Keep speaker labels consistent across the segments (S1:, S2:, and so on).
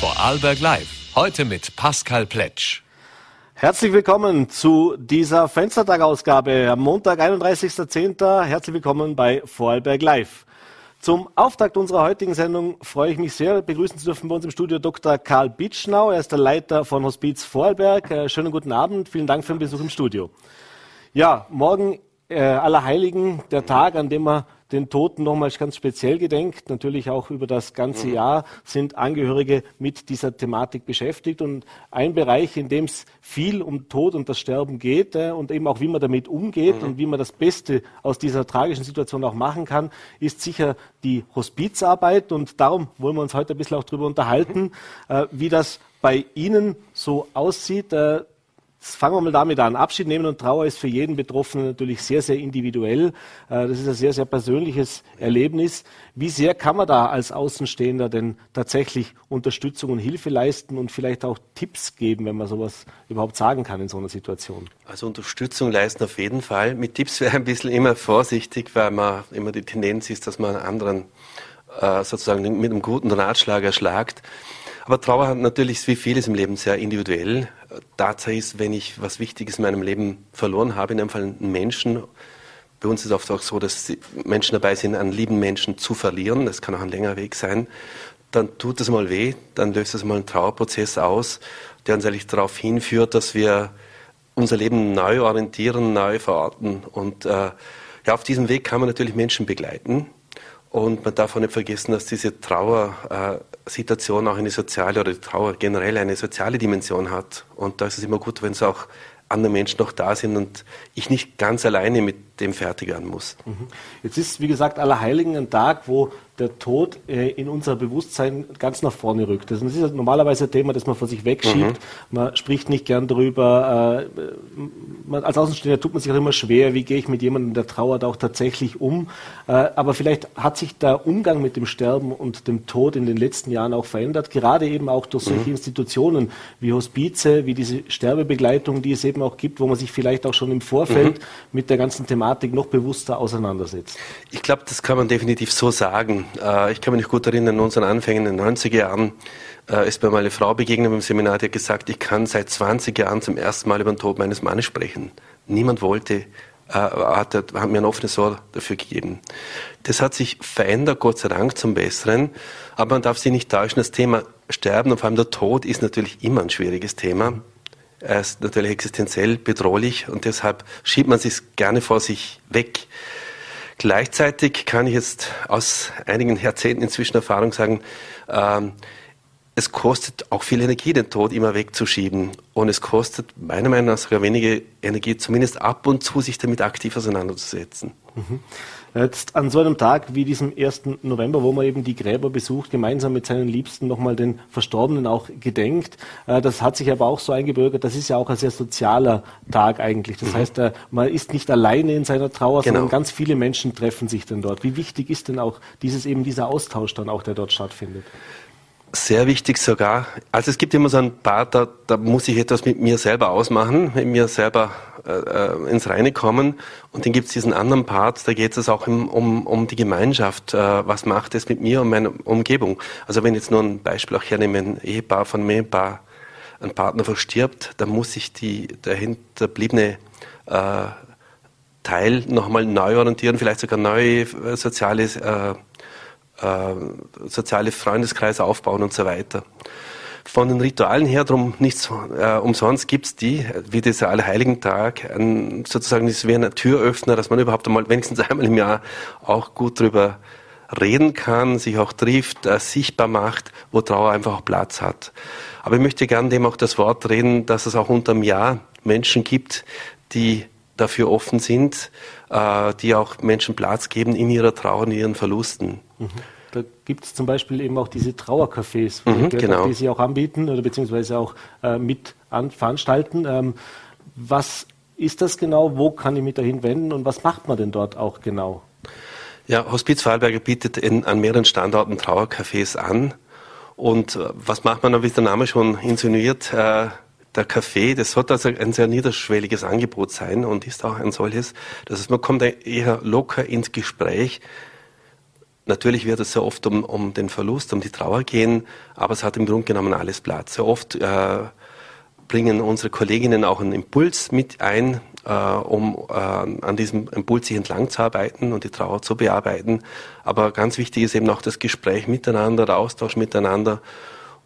S1: Vorarlberg Live. Heute mit Pascal Pletsch.
S2: Herzlich willkommen zu dieser Fenstertag-Ausgabe am Montag, 31.10. Herzlich willkommen bei Vorarlberg Live. Zum Auftakt unserer heutigen Sendung freue ich mich sehr, begrüßen zu dürfen bei uns im Studio Dr. Karl Bitschnau. Er ist der Leiter von Hospiz Vorarlberg. Äh, schönen guten Abend. Vielen Dank für den Besuch im Studio. Ja, morgen äh, Allerheiligen, der Tag, an dem wir den Toten nochmals ganz speziell gedenkt. Natürlich auch über das ganze mhm. Jahr sind Angehörige mit dieser Thematik beschäftigt. Und ein Bereich, in dem es viel um Tod und das Sterben geht äh, und eben auch, wie man damit umgeht mhm. und wie man das Beste aus dieser tragischen Situation auch machen kann, ist sicher die Hospizarbeit. Und darum wollen wir uns heute ein bisschen auch darüber unterhalten, mhm. äh, wie das bei Ihnen so aussieht. Äh, fangen wir mal damit an. Abschied nehmen und Trauer ist für jeden Betroffenen natürlich sehr, sehr individuell. Äh, das ist ein sehr, sehr persönliches Erlebnis. Wie sehr kann man da als Außenstehender denn tatsächlich Unterstützung und Hilfe leisten und vielleicht auch Tipps geben, wenn man sowas überhaupt sagen kann in so einer Situation?
S3: Also Unterstützung leisten auf jeden Fall. Mit Tipps wäre ein bisschen immer vorsichtig, weil man immer die Tendenz ist, dass man anderen äh, sozusagen mit einem guten Ratschlag erschlagt. Aber Trauer hat natürlich wie vieles im Leben sehr individuell. Tatsache ist, wenn ich was Wichtiges in meinem Leben verloren habe, in einem Fall einen Menschen, bei uns ist es oft auch so, dass Menschen dabei sind, einen lieben Menschen zu verlieren. Das kann auch ein längerer Weg sein. Dann tut es mal weh, dann löst es mal einen Trauerprozess aus, der uns eigentlich darauf hinführt, dass wir unser Leben neu orientieren, neu verorten. Und äh, ja, auf diesem Weg kann man natürlich Menschen begleiten. Und man darf auch nicht vergessen, dass diese Trauersituation auch eine soziale oder die Trauer generell eine soziale Dimension hat. Und da ist es immer gut, wenn es auch andere Menschen noch da sind und ich nicht ganz alleine mit dem fertig werden muss.
S2: Mhm. Jetzt ist, wie gesagt, Allerheiligen ein Tag, wo der Tod äh, in unser Bewusstsein ganz nach vorne rückt. Das ist normalerweise ein Thema, das man vor sich wegschiebt. Mhm. Man spricht nicht gern darüber. Äh, als Außenstehender tut man sich auch immer schwer, wie gehe ich mit jemandem, der trauert, auch tatsächlich um. Äh, aber vielleicht hat sich der Umgang mit dem Sterben und dem Tod in den letzten Jahren auch verändert, gerade eben auch durch solche mhm. Institutionen wie Hospize, wie diese Sterbebegleitung, die es eben auch gibt, wo man sich vielleicht auch schon im Vorfeld mhm. mit der ganzen Thematik noch bewusster auseinandersetzt.
S3: Ich glaube, das kann man definitiv so sagen. Äh, ich kann mich gut erinnern, in unseren Anfängen in den 90er Jahren äh, ist mir mal eine Frau begegnet im Seminar, die hat gesagt, ich kann seit 20 Jahren zum ersten Mal über den Tod meines Mannes sprechen. Niemand wollte, äh, hat, hat mir ein offenes Ohr dafür gegeben. Das hat sich verändert, Gott sei Dank, zum Besseren. Aber man darf sich nicht täuschen, das Thema Sterben und vor allem der Tod ist natürlich immer ein schwieriges Thema. Er ist natürlich existenziell bedrohlich und deshalb schiebt man sich gerne vor sich weg. Gleichzeitig kann ich jetzt aus einigen Jahrzehnten inzwischen Erfahrung sagen, ähm, es kostet auch viel Energie, den Tod immer wegzuschieben. Und es kostet meiner Meinung nach sogar wenige Energie, zumindest ab und zu sich damit aktiv auseinanderzusetzen.
S2: Mhm. Jetzt an so einem Tag wie diesem 1. November, wo man eben die Gräber besucht, gemeinsam mit seinen Liebsten nochmal den Verstorbenen auch gedenkt, äh, das hat sich aber auch so eingebürgert, das ist ja auch ein sehr sozialer Tag eigentlich. Das mhm. heißt, äh, man ist nicht alleine in seiner Trauer, genau. sondern ganz viele Menschen treffen sich dann dort. Wie wichtig ist denn auch dieses eben dieser Austausch dann auch, der dort stattfindet?
S3: Sehr wichtig sogar. Also es gibt immer so ein paar, da, da muss ich etwas mit mir selber ausmachen, mit mir selber äh, äh ins Reine kommen. Und dann gibt es diesen anderen Part, da geht es auch im, um, um die Gemeinschaft. Äh, was macht es mit mir und meiner Umgebung? Also wenn ich jetzt nur ein Beispiel auch hernehme, ein Ehepaar von mir, ein, Paar, ein Partner verstirbt, dann muss sich die, der hinterbliebene äh, Teil nochmal neu orientieren, vielleicht sogar neue äh, soziale äh, soziale Freundeskreise aufbauen und so weiter. Von den Ritualen her, darum nicht äh, umsonst gibt's die, wie dieser Allerheiligen-Tag, ein, sozusagen das wie ein Türöffner, dass man überhaupt einmal wenigstens einmal im Jahr auch gut drüber reden kann, sich auch trifft, äh, sichtbar macht, wo Trauer einfach auch Platz hat. Aber ich möchte gerne dem auch das Wort reden, dass es auch unterm Jahr Menschen gibt, die dafür offen sind, äh, die auch Menschen Platz geben in ihrer Trauer, in ihren Verlusten.
S2: Mhm. Da gibt es zum Beispiel eben auch diese Trauercafés,
S3: mhm, genau.
S2: die Sie auch anbieten oder beziehungsweise auch äh, mit an, veranstalten. Ähm, was ist das genau? Wo kann ich mich dahin wenden und was macht man denn dort auch genau?
S3: Ja, Hospiz Vorarlberger bietet in, an mehreren Standorten Trauercafés an. Und äh, was macht man, wie der Name schon insinuiert, äh, der Café, das sollte also ein sehr niederschwelliges Angebot sein und ist auch ein solches. Das heißt, man kommt eher locker ins Gespräch Natürlich wird es sehr oft um, um den Verlust, um die Trauer gehen, aber es hat im Grunde genommen alles Platz. Sehr oft äh, bringen unsere Kolleginnen auch einen Impuls mit ein, äh, um äh, an diesem Impuls sich entlang zu arbeiten und die Trauer zu bearbeiten. Aber ganz wichtig ist eben auch das Gespräch miteinander, der Austausch miteinander.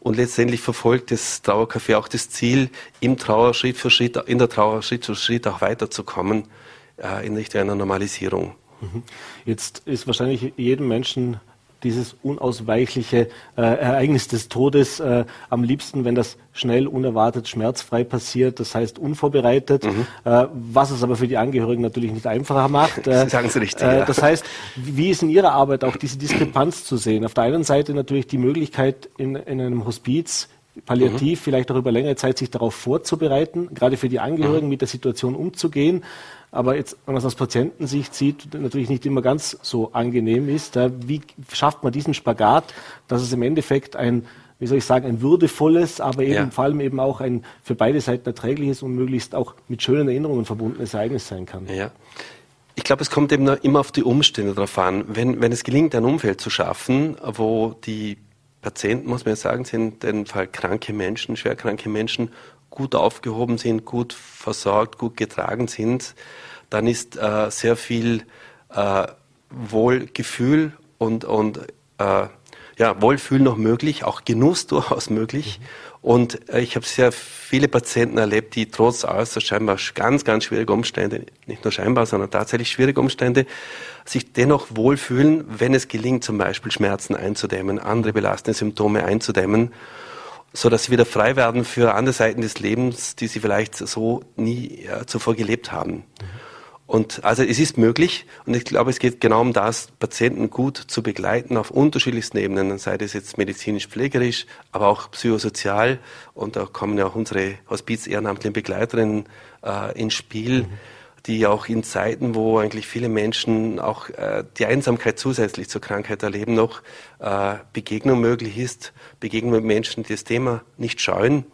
S3: Und letztendlich verfolgt das Trauercafé auch das Ziel, im Trauer Schritt für Schritt, in der Trauer Schritt für Schritt auch weiterzukommen äh, in Richtung einer Normalisierung.
S2: Mhm. Jetzt ist wahrscheinlich jedem Menschen dieses unausweichliche äh, Ereignis des Todes äh, am liebsten, wenn das schnell, unerwartet, schmerzfrei passiert, das heißt unvorbereitet, mhm. äh, was es aber für die Angehörigen natürlich nicht einfacher macht.
S3: Äh, Sagen Sie richtig.
S2: Äh, ja. Das heißt, wie ist in Ihrer Arbeit auch diese Diskrepanz zu sehen? Auf der einen Seite natürlich die Möglichkeit, in, in einem Hospiz palliativ mhm. vielleicht auch über längere Zeit sich darauf vorzubereiten, gerade für die Angehörigen mhm. mit der Situation umzugehen aber jetzt, wenn man es aus Patientensicht sieht, natürlich nicht immer ganz so angenehm ist. Wie schafft man diesen Spagat, dass es im Endeffekt ein, wie soll ich sagen, ein würdevolles, aber eben ja. vor allem eben auch ein für beide Seiten erträgliches und möglichst auch mit schönen Erinnerungen verbundenes Ereignis sein kann?
S3: Ja. Ich glaube, es kommt eben immer auf die Umstände drauf an. Wenn, wenn es gelingt, ein Umfeld zu schaffen, wo die Patienten, muss man ja sagen, sind in dem Fall kranke Menschen, schwerkranke Menschen, gut aufgehoben sind, gut versorgt, gut getragen sind, dann ist äh, sehr viel äh, Wohlgefühl und, und äh, ja, Wohlfühl noch möglich, auch Genuss durchaus möglich. Mhm. Und äh, ich habe sehr viele Patienten erlebt, die trotz äußerst scheinbar ganz, ganz schwierige Umstände, nicht nur scheinbar, sondern tatsächlich schwierige Umstände, sich dennoch wohlfühlen, wenn es gelingt, zum Beispiel Schmerzen einzudämmen, andere belastende Symptome einzudämmen so dass sie wieder frei werden für andere Seiten des Lebens, die sie vielleicht so nie ja, zuvor gelebt haben. Mhm. Und also es ist möglich und ich glaube, es geht genau um das, Patienten gut zu begleiten auf unterschiedlichsten Ebenen, sei das jetzt medizinisch-pflegerisch, aber auch psychosozial. Und da kommen ja auch unsere Hospiz-ehrenamtlichen Begleiterinnen äh, ins Spiel. Mhm die auch in Zeiten, wo eigentlich viele Menschen auch äh, die Einsamkeit zusätzlich zur Krankheit erleben, noch äh, Begegnung möglich ist, Begegnung mit Menschen, die das Thema nicht scheuen,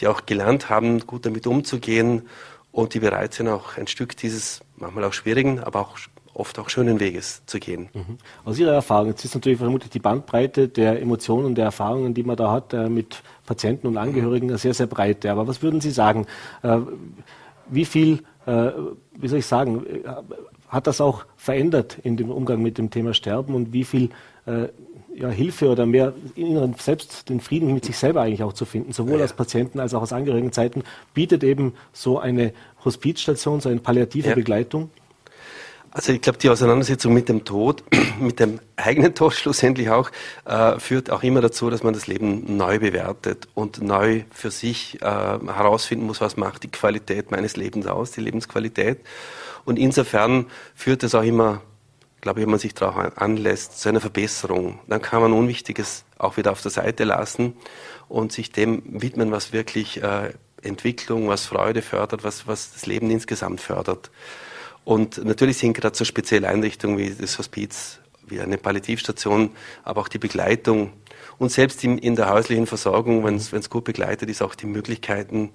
S3: die auch gelernt haben, gut damit umzugehen und die bereit sind, auch ein Stück dieses manchmal auch schwierigen, aber auch oft auch schönen Weges zu gehen.
S2: Mhm. Aus Ihrer Erfahrung, jetzt ist natürlich vermutlich die Bandbreite der Emotionen und der Erfahrungen, die man da hat äh, mit Patienten und Angehörigen, sehr, sehr breit. Aber was würden Sie sagen? Äh, wie viel äh, wie soll ich sagen, äh, hat das auch verändert in dem Umgang mit dem Thema Sterben und wie viel äh, ja, Hilfe oder mehr inneren selbst den Frieden mit sich selber eigentlich auch zu finden, sowohl ja. als Patienten als auch aus Angehörigenzeiten, bietet eben so eine Hospizstation, so eine palliative ja. Begleitung?
S3: Also ich glaube, die Auseinandersetzung mit dem Tod, mit dem eigenen Tod schlussendlich auch, äh, führt auch immer dazu, dass man das Leben neu bewertet und neu für sich äh, herausfinden muss, was macht die Qualität meines Lebens aus, die Lebensqualität. Und insofern führt es auch immer, glaube ich, wenn man sich darauf anlässt, zu einer Verbesserung. Dann kann man Unwichtiges auch wieder auf der Seite lassen und sich dem widmen, was wirklich äh, Entwicklung, was Freude fördert, was, was das Leben insgesamt fördert. Und natürlich sind gerade so spezielle Einrichtungen wie das Hospiz, wie eine Palliativstation, aber auch die Begleitung. Und selbst in, der häuslichen Versorgung, wenn es gut begleitet ist, auch die Möglichkeiten,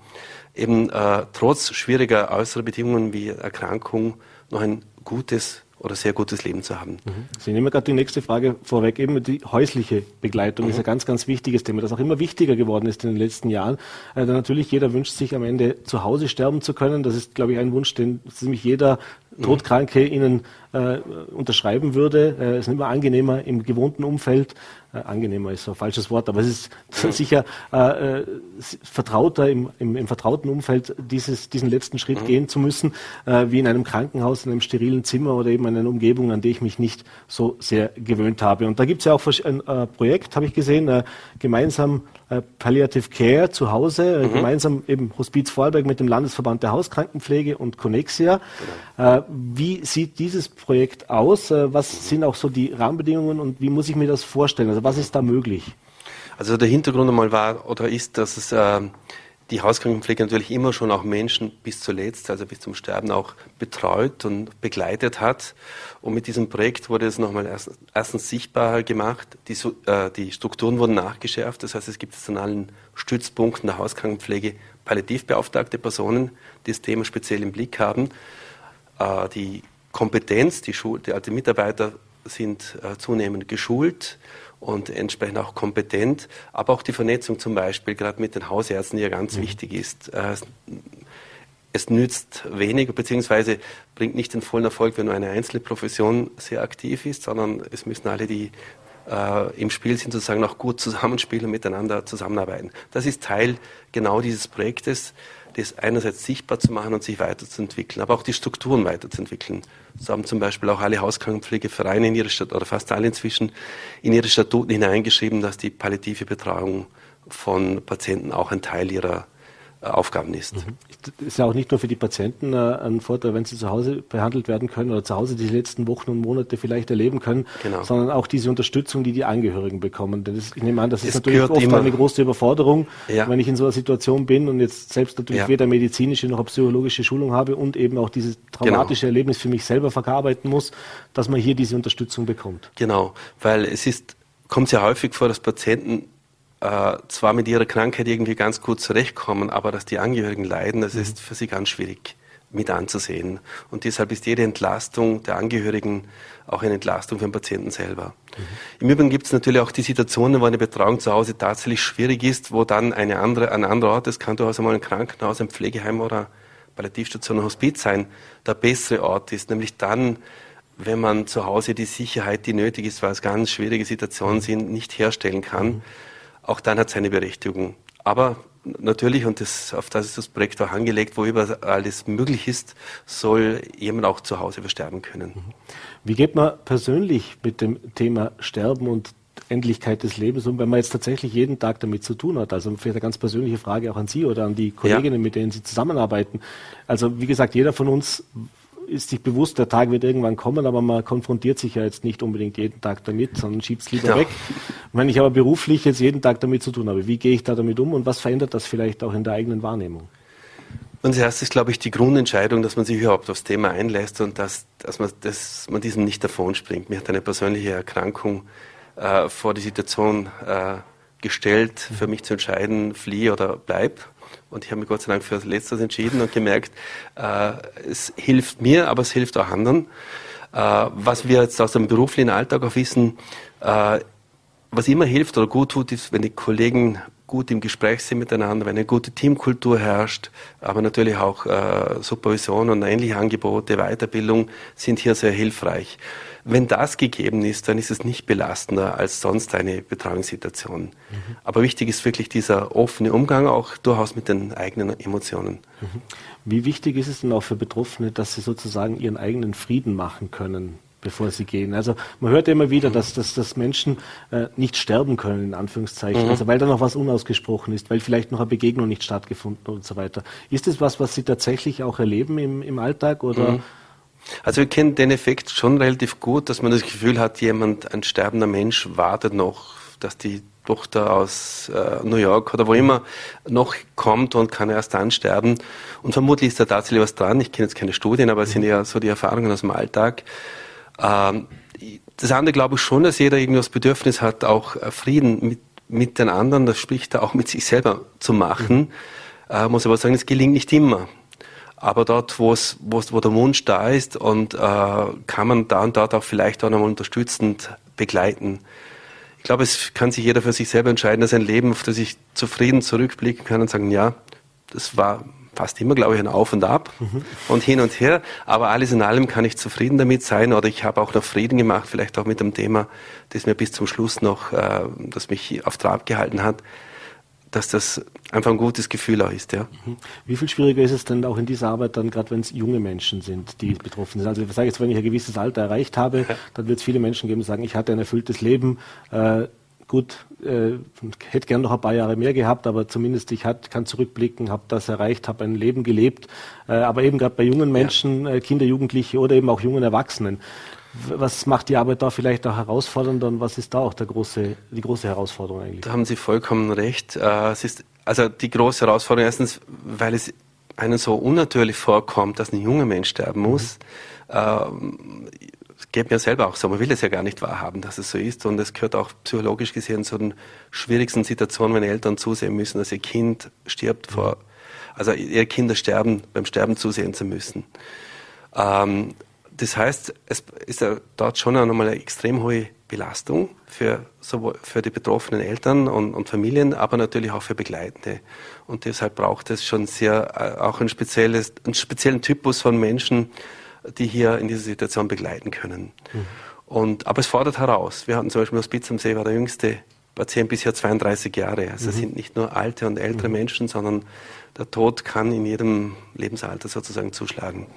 S3: eben äh, trotz schwieriger äußerer Bedingungen wie Erkrankung noch ein gutes oder sehr gutes Leben zu haben. Mhm.
S2: Sie nehmen gerade die nächste Frage vorweg. Eben die häusliche Begleitung mhm. ist ein ganz, ganz wichtiges Thema, das auch immer wichtiger geworden ist in den letzten Jahren. Äh, natürlich jeder wünscht sich am Ende zu Hause sterben zu können. Das ist, glaube ich, ein Wunsch, den ziemlich jeder mhm. Todkranke Ihnen äh, unterschreiben würde. Äh, es ist immer angenehmer im gewohnten Umfeld äh, angenehmer ist so ein falsches Wort, aber es ist ja. sicher äh, äh, vertrauter im, im, im, vertrauten Umfeld dieses, diesen letzten Schritt mhm. gehen zu müssen, äh, wie in einem Krankenhaus, in einem sterilen Zimmer oder eben in einer Umgebung, an die ich mich nicht so sehr gewöhnt habe. Und da gibt es ja auch ein äh, Projekt, habe ich gesehen, äh, gemeinsam Palliative Care zu Hause, mhm. gemeinsam eben Hospiz Vorarlberg mit dem Landesverband der Hauskrankenpflege und Connexia. Genau. Wie sieht dieses Projekt aus? was mhm. sind auch so die Rahmenbedingungen und wie muss ich mir das vorstellen? Also was ist da möglich?
S3: Also der Hintergrund einmal war oder ist, dass es äh, die Hauskrankenpflege natürlich immer schon auch Menschen bis zuletzt, also bis zum Sterben auch betreut und begleitet hat. Und mit diesem Projekt wurde es nochmal erst, erstens sichtbarer gemacht. Die, äh, die Strukturen wurden nachgeschärft. Das heißt, es gibt jetzt an allen Stützpunkten der Hauskrankenpflege palliativbeauftragte Personen, die das Thema speziell im Blick haben. Äh, die Kompetenz, die, die, also die Mitarbeiter sind äh, zunehmend geschult und entsprechend auch kompetent. Aber auch die Vernetzung zum Beispiel, gerade mit den Hausärzten, die ja ganz mhm. wichtig ist. Äh, es nützt wenig, beziehungsweise bringt nicht den vollen Erfolg, wenn nur eine einzelne Profession sehr aktiv ist, sondern es müssen alle, die äh, im Spiel sind, sozusagen auch gut zusammenspielen und miteinander zusammenarbeiten. Das ist Teil genau dieses Projektes, das einerseits sichtbar zu machen und sich weiterzuentwickeln, aber auch die Strukturen weiterzuentwickeln. So haben zum Beispiel auch alle Hauskrankenpflegevereine in ihre Stadt, oder fast alle inzwischen, in ihre Statuten hineingeschrieben, dass die palliative Betreuung von Patienten auch ein Teil ihrer Aufgaben ist. Mhm.
S2: Ist ja auch nicht nur für die Patienten äh, ein Vorteil, wenn sie zu Hause behandelt werden können oder zu Hause die letzten Wochen und Monate vielleicht erleben können, genau. sondern auch diese Unterstützung, die die Angehörigen bekommen. Denn das, ich nehme an, das es ist natürlich oft immer. eine große Überforderung, ja. wenn ich in so einer Situation bin und jetzt selbst natürlich ja. weder medizinische noch psychologische Schulung habe und eben auch dieses traumatische genau. Erlebnis für mich selber verarbeiten muss, dass man hier diese Unterstützung bekommt.
S3: Genau, weil es ist, kommt sehr häufig vor, dass Patienten äh, zwar mit ihrer Krankheit irgendwie ganz gut zurechtkommen, aber dass die Angehörigen leiden, das mhm. ist für sie ganz schwierig mit anzusehen. Und deshalb ist jede Entlastung der Angehörigen auch eine Entlastung für den Patienten selber. Mhm. Im Übrigen gibt es natürlich auch die Situationen, wo eine Betreuung zu Hause tatsächlich schwierig ist, wo dann eine andere, ein anderer Ort, das kann durchaus einmal ein Krankenhaus, ein Pflegeheim oder Palliativstation, ein Hospiz sein, der bessere Ort ist, nämlich dann, wenn man zu Hause die Sicherheit, die nötig ist, weil es ganz schwierige Situationen mhm. sind, nicht herstellen kann. Mhm auch dann hat seine Berechtigung. Aber natürlich, und das, auf das ist das Projekt auch angelegt, wo überall alles möglich ist, soll jemand auch zu Hause versterben können. Mhm.
S2: Wie geht man persönlich mit dem Thema Sterben und Endlichkeit des Lebens um, wenn man jetzt tatsächlich jeden Tag damit zu tun hat? Also vielleicht eine ganz persönliche Frage auch an Sie oder an die Kolleginnen, ja. mit denen Sie zusammenarbeiten. Also wie gesagt, jeder von uns ist sich bewusst, der Tag wird irgendwann kommen, aber man konfrontiert sich ja jetzt nicht unbedingt jeden Tag damit, sondern schiebt es lieber ja. weg. Wenn ich aber beruflich jetzt jeden Tag damit zu tun habe, wie gehe ich da damit um und was verändert das vielleicht auch in der eigenen Wahrnehmung?
S3: Und zuerst ist, glaube ich, die Grundentscheidung, dass man sich überhaupt aufs Thema einlässt und dass, dass, man, dass man diesem nicht davonspringt. Mir hat eine persönliche Erkrankung äh, vor die Situation äh, gestellt, für mich zu entscheiden, fliehe oder bleib. Und ich habe mich Gott sei Dank für Letztes entschieden und gemerkt, äh, es hilft mir, aber es hilft auch anderen. Äh, was wir jetzt aus dem beruflichen Alltag auch wissen, äh, was immer hilft oder gut tut, ist, wenn die Kollegen gut im Gespräch sind miteinander, wenn eine gute Teamkultur herrscht, aber natürlich auch äh, Supervision und ähnliche Angebote, Weiterbildung sind hier sehr hilfreich. Wenn das gegeben ist, dann ist es nicht belastender als sonst eine Betreuungssituation. Mhm. Aber wichtig ist wirklich dieser offene Umgang auch durchaus mit den eigenen Emotionen.
S2: Mhm. Wie wichtig ist es denn auch für Betroffene, dass sie sozusagen ihren eigenen Frieden machen können? bevor sie gehen. Also man hört ja immer wieder, dass, dass, dass Menschen äh, nicht sterben können, in Anführungszeichen, mhm. also weil da noch was unausgesprochen ist, weil vielleicht noch eine Begegnung nicht stattgefunden und so weiter. Ist das was, was Sie tatsächlich auch erleben im, im Alltag oder mhm.
S3: Also wir kennen den Effekt schon relativ gut, dass man das Gefühl hat, jemand, ein sterbender Mensch wartet noch, dass die Tochter aus äh, New York oder wo immer noch kommt und kann erst dann sterben. Und vermutlich ist da tatsächlich was dran. Ich kenne jetzt keine Studien, aber es sind ja so die Erfahrungen aus dem Alltag. Ähm, das andere glaube ich schon, dass jeder irgendwie das Bedürfnis hat, auch äh, Frieden mit, mit den anderen, das spricht er auch mit sich selber zu machen. Mhm. Äh, muss aber sagen, es gelingt nicht immer. Aber dort, wo es, wo der Wunsch da ist und äh, kann man da und dort auch vielleicht auch nochmal unterstützend begleiten. Ich glaube, es kann sich jeder für sich selber entscheiden, dass ein Leben, auf das ich zufrieden zurückblicken kann und sagen, ja, das war fast immer, glaube ich, ein Auf und Ab mhm. und hin und her. Aber alles in allem kann ich zufrieden damit sein oder ich habe auch noch Frieden gemacht, vielleicht auch mit dem Thema, das mir bis zum Schluss noch, äh, das mich auf Trab gehalten hat dass das einfach ein gutes Gefühl auch ist. Ja.
S2: Mhm. Wie viel schwieriger ist es denn auch in dieser Arbeit dann, gerade wenn es junge Menschen sind, die betroffen sind? Also ich sage jetzt, wenn ich ein gewisses Alter erreicht habe, dann wird es viele Menschen geben, die sagen, ich hatte ein erfülltes Leben. Äh, gut, äh, hätte gern noch ein paar Jahre mehr gehabt, aber zumindest ich hat, kann zurückblicken, habe das erreicht, habe ein Leben gelebt. Äh, aber eben gerade bei jungen Menschen, ja. äh, Kinder, Jugendliche oder eben auch jungen Erwachsenen, was macht die Arbeit da vielleicht auch herausfordernder und was ist da auch der große, die große Herausforderung eigentlich?
S3: Da haben Sie vollkommen recht. Äh, es ist also die große Herausforderung erstens, weil es einem so unnatürlich vorkommt, dass ein junger Mensch sterben muss. Mhm. Ähm, geht mir selber auch so, man will es ja gar nicht wahrhaben, dass es so ist. Und es gehört auch psychologisch gesehen zu den schwierigsten Situationen, wenn Eltern zusehen müssen, dass ihr Kind stirbt vor, also ihre Kinder sterben, beim Sterben zusehen zu müssen. Ähm, das heißt, es ist ja dort schon nochmal eine extrem hohe Belastung für, sowohl für die betroffenen Eltern und, und, Familien, aber natürlich auch für Begleitende. Und deshalb braucht es schon sehr äh, auch ein spezielles, einen speziellen Typus von Menschen, die hier in dieser Situation begleiten können. Mhm. Und, aber es fordert heraus. Wir hatten zum Beispiel Hospiz am See, war der jüngste Patient bisher 32 Jahre. Also mhm. es sind nicht nur alte und ältere mhm. Menschen, sondern der Tod kann in jedem Lebensalter sozusagen zuschlagen.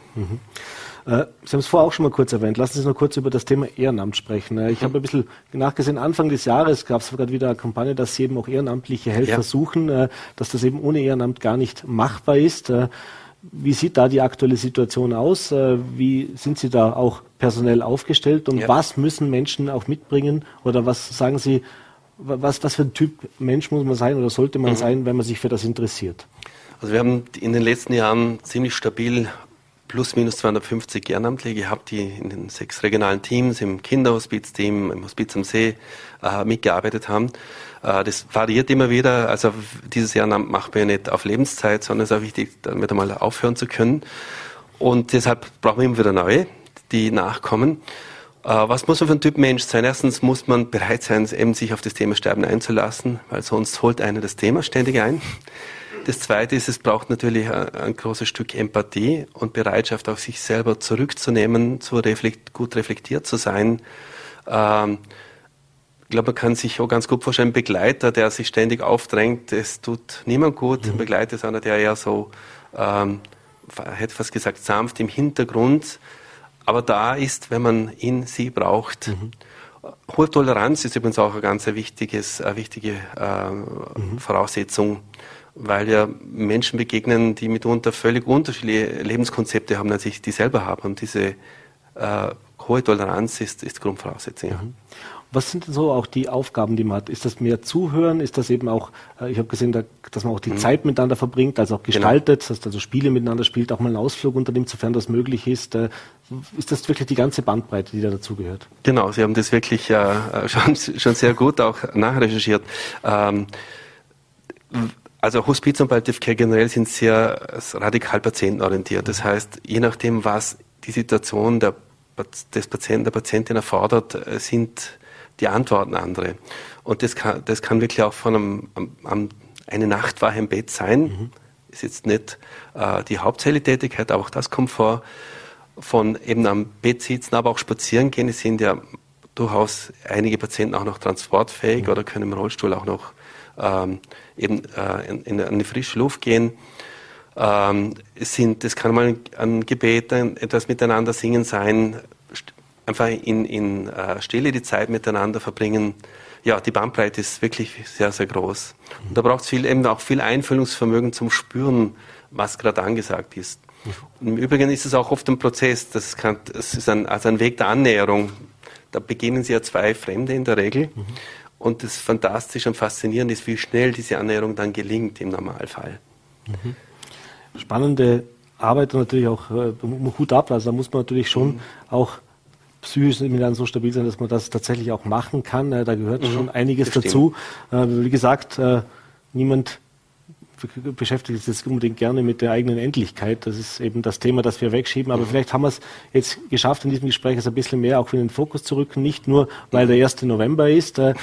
S2: Äh, Sie haben es vorher auch schon mal kurz erwähnt. Lassen Sie uns noch kurz über das Thema Ehrenamt sprechen. Äh, ich habe ein bisschen nachgesehen, Anfang des Jahres gab es gerade wieder eine Kampagne, dass Sie eben auch ehrenamtliche Helfer ja. suchen, äh, dass das eben ohne Ehrenamt gar nicht machbar ist. Wie sieht da die aktuelle Situation aus? Wie sind Sie da auch personell aufgestellt und ja. was müssen Menschen auch mitbringen oder was sagen Sie, was, was für ein Typ Mensch muss man sein oder sollte man mhm. sein, wenn man sich für das interessiert?
S3: Also wir haben in den letzten Jahren ziemlich stabil plus minus 250 Ehrenamtliche gehabt, die in den sechs regionalen Teams, im Kinderhospiz-Team, im Hospiz am See äh, mitgearbeitet haben. Äh, das variiert immer wieder. Also dieses Ehrenamt macht man ja nicht auf Lebenszeit, sondern es ist auch wichtig, damit einmal aufhören zu können. Und deshalb brauchen wir immer wieder neue, die nachkommen. Äh, was muss man für ein Typ Mensch sein? Erstens muss man bereit sein, eben sich auf das Thema Sterben einzulassen, weil sonst holt einer das Thema ständig ein. Das Zweite ist, es braucht natürlich ein, großes Stück Empathie und Bereitschaft, auch sich selber zurückzunehmen, zu reflekt, gut reflektiert zu sein. Ähm, ich glaube, man kann sich auch ganz gut vorstellen, Begleiter, der sich ständig aufdrängt, es tut niemand gut. Ein mhm. Begleiter ist einer, der eher so, ähm, hätte fast gesagt, sanft im Hintergrund, aber da ist, wenn man ihn, sie braucht. Mhm. Hohe Toleranz ist übrigens auch eine ganz wichtiges, eine wichtige äh, mhm. Voraussetzung weil ja Menschen begegnen, die mitunter völlig unterschiedliche Lebenskonzepte haben, als ich die selber habe. Und diese äh, hohe Toleranz ist, ist Grundvoraussetzung. Ja. Mhm.
S2: Was sind denn so auch die Aufgaben, die man hat? Ist das mehr Zuhören? Ist das eben auch, äh, ich habe gesehen, dass man auch die mhm. Zeit miteinander verbringt, also auch genau. gestaltet, genau. dass also Spiele miteinander spielt, auch mal einen Ausflug unternimmt, sofern das möglich ist. Äh, ist das wirklich die ganze Bandbreite, die da dazugehört?
S3: Genau, Sie haben das wirklich äh, schon, schon sehr gut auch nachrecherchiert. Ähm, also Hospiz und Palliative Care generell sind sehr radikal patientenorientiert. Das heißt, je nachdem, was die Situation der, des Patienten, der Patientin erfordert, äh, sind die Antworten andere. Und das kann, das kann wirklich auch von einem, einem eine Nachtwache im Bett sein. Mhm. Ist jetzt nicht äh, die Hauptsäule-Tätigkeit, aber auch das kommt vor. Von eben am Bett sitzen, aber auch spazieren gehen. Es sind ja durchaus einige Patienten auch noch transportfähig mhm. oder können im Rollstuhl auch noch ähm, eben äh, in, in, in, die frische Luft gehen. Ähm, sind, das kann mal ein Gebet, ein, etwas miteinander singen sein, einfach in, in äh, Stille die Zeit miteinander verbringen. Ja, die Bandbreite ist wirklich sehr, sehr groß. Und da braucht es eben auch viel Einfühlungsvermögen zum Spüren, was gerade angesagt ist. Und Im Übrigen ist es auch oft ein Prozess, das, kann, das ist ein, also ein Weg der Annäherung. Da beginnen sie ja zwei Fremde in der Regel. Mhm. Und das Fantastische und Faszinierende ist, wie schnell diese Annäherung dann gelingt im Normalfall.
S2: Mhm. Spannende Arbeit und natürlich auch äh, Hut ab. Also da muss man natürlich schon mhm. auch psychisch dann so stabil sein, dass man das tatsächlich auch machen kann. Äh, da gehört mhm. schon einiges dazu. Äh, wie gesagt, äh, niemand beschäftigt sich jetzt unbedingt gerne mit der eigenen Endlichkeit. Das ist eben das Thema, das wir wegschieben. Aber mhm. vielleicht haben wir es jetzt geschafft, in diesem Gespräch es ein bisschen mehr auch in den Fokus zu rücken. Nicht nur, weil der 1. November ist. Äh,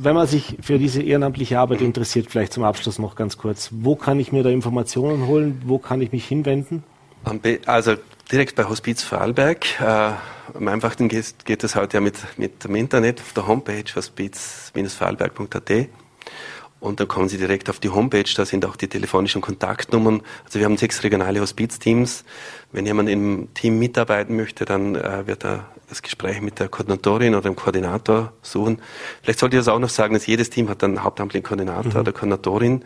S2: wenn man sich für diese ehrenamtliche Arbeit interessiert, vielleicht zum Abschluss noch ganz kurz. Wo kann ich mir da Informationen holen? Wo kann ich mich hinwenden?
S3: Also direkt bei Hospiz Vorarlberg. Äh, am einfachsten geht, geht das heute ja mit, mit dem Internet auf der Homepage hospiz-vorarlberg.at. Und dann kommen Sie direkt auf die Homepage, da sind auch die telefonischen Kontaktnummern. Also wir haben sechs regionale Hospizteams. Wenn jemand im Team mitarbeiten möchte, dann äh, wird er das Gespräch mit der Koordinatorin oder dem Koordinator suchen. Vielleicht sollte ich das auch noch sagen, dass jedes Team hat einen hauptamtlichen Koordinator mhm. oder Koordinatorin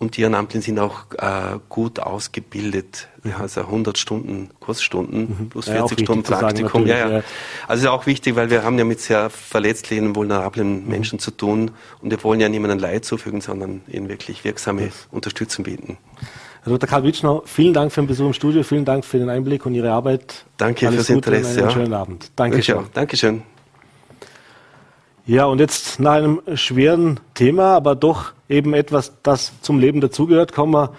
S3: und die Ehrenamtlichen sind auch äh, gut ausgebildet. Haben also 100 Stunden Kursstunden mhm. plus 40 ja, Stunden Praktikum. ja, ja. Also ist auch wichtig, weil wir haben ja mit sehr verletzlichen vulnerablen mhm. Menschen zu tun und wir wollen ja niemandem Leid zufügen, sondern ihnen wirklich wirksame yes. Unterstützung bieten.
S2: Herr Dr. Karl Witschner, vielen Dank für den Besuch im Studio, vielen Dank für den Einblick und Ihre Arbeit.
S3: Danke Alles fürs Gute Interesse.
S2: Und einen ja. schönen Abend. Dankeschön.
S3: Dankeschön.
S2: Ja, und jetzt nach einem schweren Thema, aber doch eben etwas, das zum Leben dazugehört, kommen wir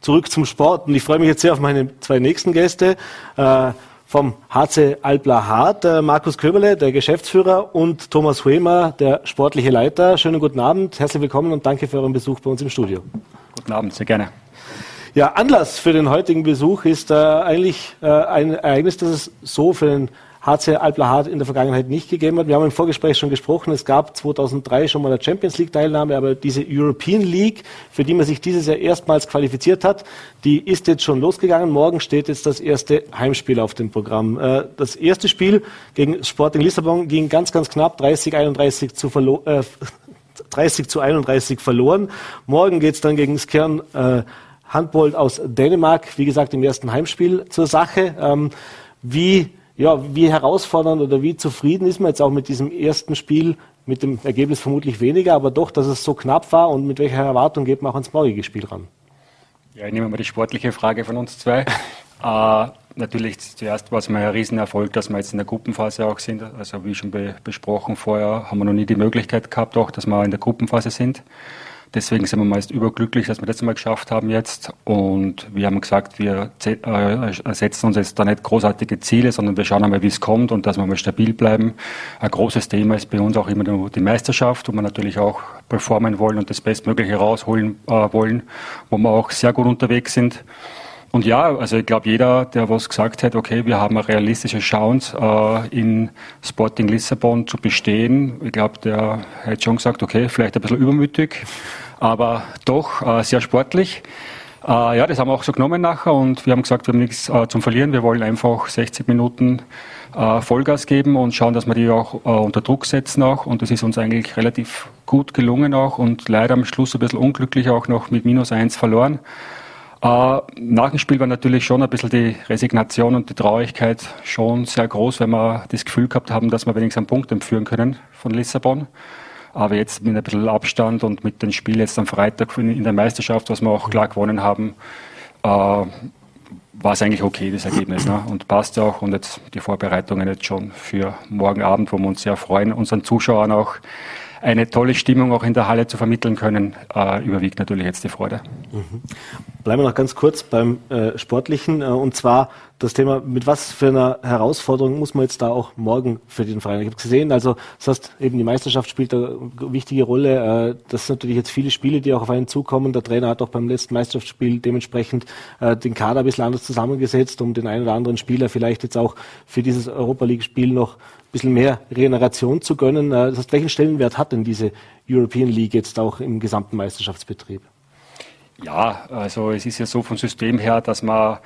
S2: zurück zum Sport. Und ich freue mich jetzt sehr auf meine zwei nächsten Gäste. Äh, vom HC Albla Hart, äh, Markus Köberle, der Geschäftsführer und Thomas Huemer, der sportliche Leiter. Schönen guten Abend, herzlich willkommen und danke für euren Besuch bei uns im Studio.
S4: Guten Abend, sehr gerne.
S2: Ja, Anlass für den heutigen Besuch ist äh, eigentlich äh, ein Ereignis, das es so für den HC Alplahat in der Vergangenheit nicht gegeben hat. Wir haben im Vorgespräch schon gesprochen, es gab 2003 schon mal eine Champions League Teilnahme, aber diese European League, für die man sich dieses Jahr erstmals qualifiziert hat, die ist jetzt schon losgegangen. Morgen steht jetzt das erste Heimspiel auf dem Programm. Äh, das erste Spiel gegen Sporting Lissabon ging ganz, ganz knapp 30, 31 zu verlo äh, 30 zu 31 verloren. Morgen geht's dann gegen Skjern äh, Handball aus Dänemark, wie gesagt, im ersten Heimspiel zur Sache. Ähm, wie ja, wie herausfordernd oder wie zufrieden ist man jetzt auch mit diesem ersten Spiel, mit dem Ergebnis vermutlich weniger, aber doch, dass es so knapp war und mit welcher Erwartung geht man auch ans morgige Spiel ran?
S4: Ja, ich nehme mal die sportliche Frage von uns zwei. äh, natürlich zuerst war es mal ein Riesenerfolg, dass wir jetzt in der Gruppenphase auch sind. Also wie schon be besprochen vorher, haben wir noch nie die Möglichkeit gehabt, auch, dass wir in der Gruppenphase sind. Deswegen sind wir meist überglücklich, dass wir das mal geschafft haben jetzt. Und wir haben gesagt, wir äh, setzen uns jetzt da nicht großartige Ziele, sondern wir schauen einmal, wie es kommt und dass wir mal stabil bleiben. Ein großes Thema ist bei uns auch immer die Meisterschaft, wo wir natürlich auch performen wollen und das Bestmögliche rausholen äh, wollen, wo wir auch sehr gut unterwegs sind. Und ja, also ich glaube, jeder, der was gesagt hat, okay, wir haben eine realistische Chance, äh, in Sporting Lissabon zu bestehen, ich glaube, der hat schon gesagt, okay, vielleicht ein bisschen übermütig, aber doch äh, sehr sportlich. Äh, ja, das haben wir auch so genommen nachher und wir haben gesagt, wir haben nichts äh, zum Verlieren. Wir wollen einfach 60 Minuten Vollgas geben und schauen, dass wir die auch unter Druck setzen auch. Und das ist uns eigentlich relativ gut gelungen auch und leider am Schluss ein bisschen unglücklich auch noch mit minus eins verloren. Nach dem Spiel war natürlich schon ein bisschen die Resignation und die Traurigkeit schon sehr groß, wenn wir das Gefühl gehabt haben, dass wir wenigstens einen Punkt entführen können von Lissabon. Aber jetzt mit ein bisschen Abstand und mit dem Spiel jetzt am Freitag in der Meisterschaft, was wir auch klar gewonnen haben, äh, war es eigentlich okay, das Ergebnis. Ne? Und passt auch. Und jetzt die Vorbereitungen jetzt schon für morgen Abend, wo wir uns sehr freuen, unseren Zuschauern auch eine tolle Stimmung auch in der Halle zu vermitteln können, äh, überwiegt natürlich jetzt die Freude. Mhm.
S2: Bleiben wir noch ganz kurz beim äh, Sportlichen äh, und zwar das Thema, mit was für einer Herausforderung muss man jetzt da auch morgen für den Verein? Ich habe gesehen, also das heißt, eben die Meisterschaft spielt eine wichtige Rolle. Äh, das sind natürlich jetzt viele Spiele, die auch auf einen zukommen. Der Trainer hat auch beim letzten Meisterschaftsspiel dementsprechend äh, den Kader ein bisschen anders zusammengesetzt, um den einen oder anderen Spieler vielleicht jetzt auch für dieses Europa League-Spiel noch bisschen mehr Regeneration zu gönnen. Äh, das heißt, welchen Stellenwert hat denn diese European League jetzt auch im gesamten Meisterschaftsbetrieb?
S4: Ja, also es ist ja so vom System her, dass man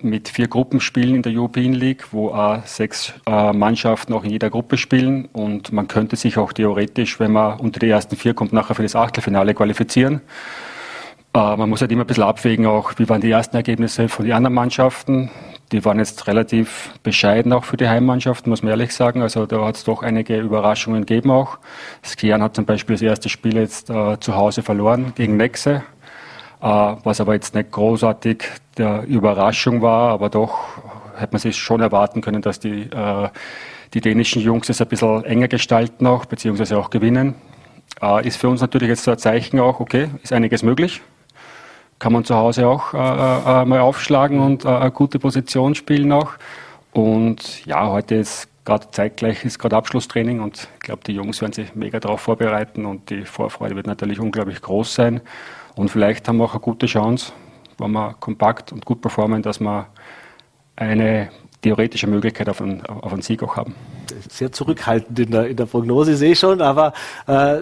S4: mit vier Gruppen spielen in der European League, wo äh, sechs äh, Mannschaften auch in jeder Gruppe spielen und man könnte sich auch theoretisch, wenn man unter die ersten vier kommt, nachher für das Achtelfinale qualifizieren. Äh, man muss halt immer ein bisschen abwägen, auch wie waren die ersten Ergebnisse von den anderen Mannschaften. Die waren jetzt relativ bescheiden auch für die Heimmannschaft, muss man ehrlich sagen. Also da hat es doch einige Überraschungen gegeben auch. Skian hat zum Beispiel das erste Spiel jetzt äh, zu Hause verloren gegen Nexe, äh, was aber jetzt nicht großartig der Überraschung war, aber doch hätte man sich schon erwarten können, dass die, äh, die dänischen Jungs es ein bisschen enger gestalten auch, beziehungsweise auch gewinnen. Äh, ist für uns natürlich jetzt so ein Zeichen auch, okay, ist einiges möglich kann man zu Hause auch äh, äh, mal aufschlagen und äh, eine gute Position spielen auch. Und ja, heute ist gerade zeitgleich ist gerade Abschlusstraining und ich glaube, die Jungs werden sich mega darauf vorbereiten und die Vorfreude wird natürlich unglaublich groß sein. Und vielleicht haben wir auch eine gute Chance, wenn wir kompakt und gut performen, dass wir eine theoretische Möglichkeit auf einen, auf einen Sieg auch haben.
S2: Sehr zurückhaltend in der, in der Prognose, sehe ich schon, aber äh,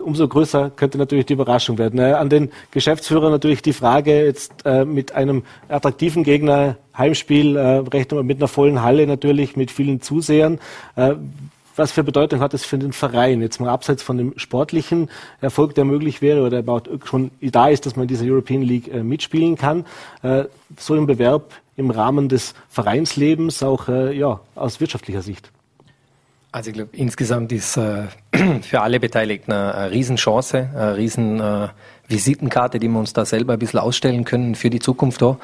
S2: umso größer könnte natürlich die Überraschung werden. Äh, an den Geschäftsführer natürlich die Frage, jetzt äh, mit einem attraktiven Gegner, Heimspiel, äh, rechnen wir mit einer vollen Halle natürlich, mit vielen Zusehern. Was für Bedeutung hat das für den Verein? Jetzt mal abseits von dem sportlichen Erfolg, der möglich wäre oder überhaupt schon da ist, dass man in dieser European League äh, mitspielen kann. Äh, so ein Bewerb im Rahmen des Vereinslebens, auch äh, ja, aus wirtschaftlicher Sicht?
S5: Also ich glaube, insgesamt ist äh, für alle Beteiligten eine, Riesenchance, eine riesen äh, die wir uns da selber ein bisschen ausstellen können für die Zukunft da.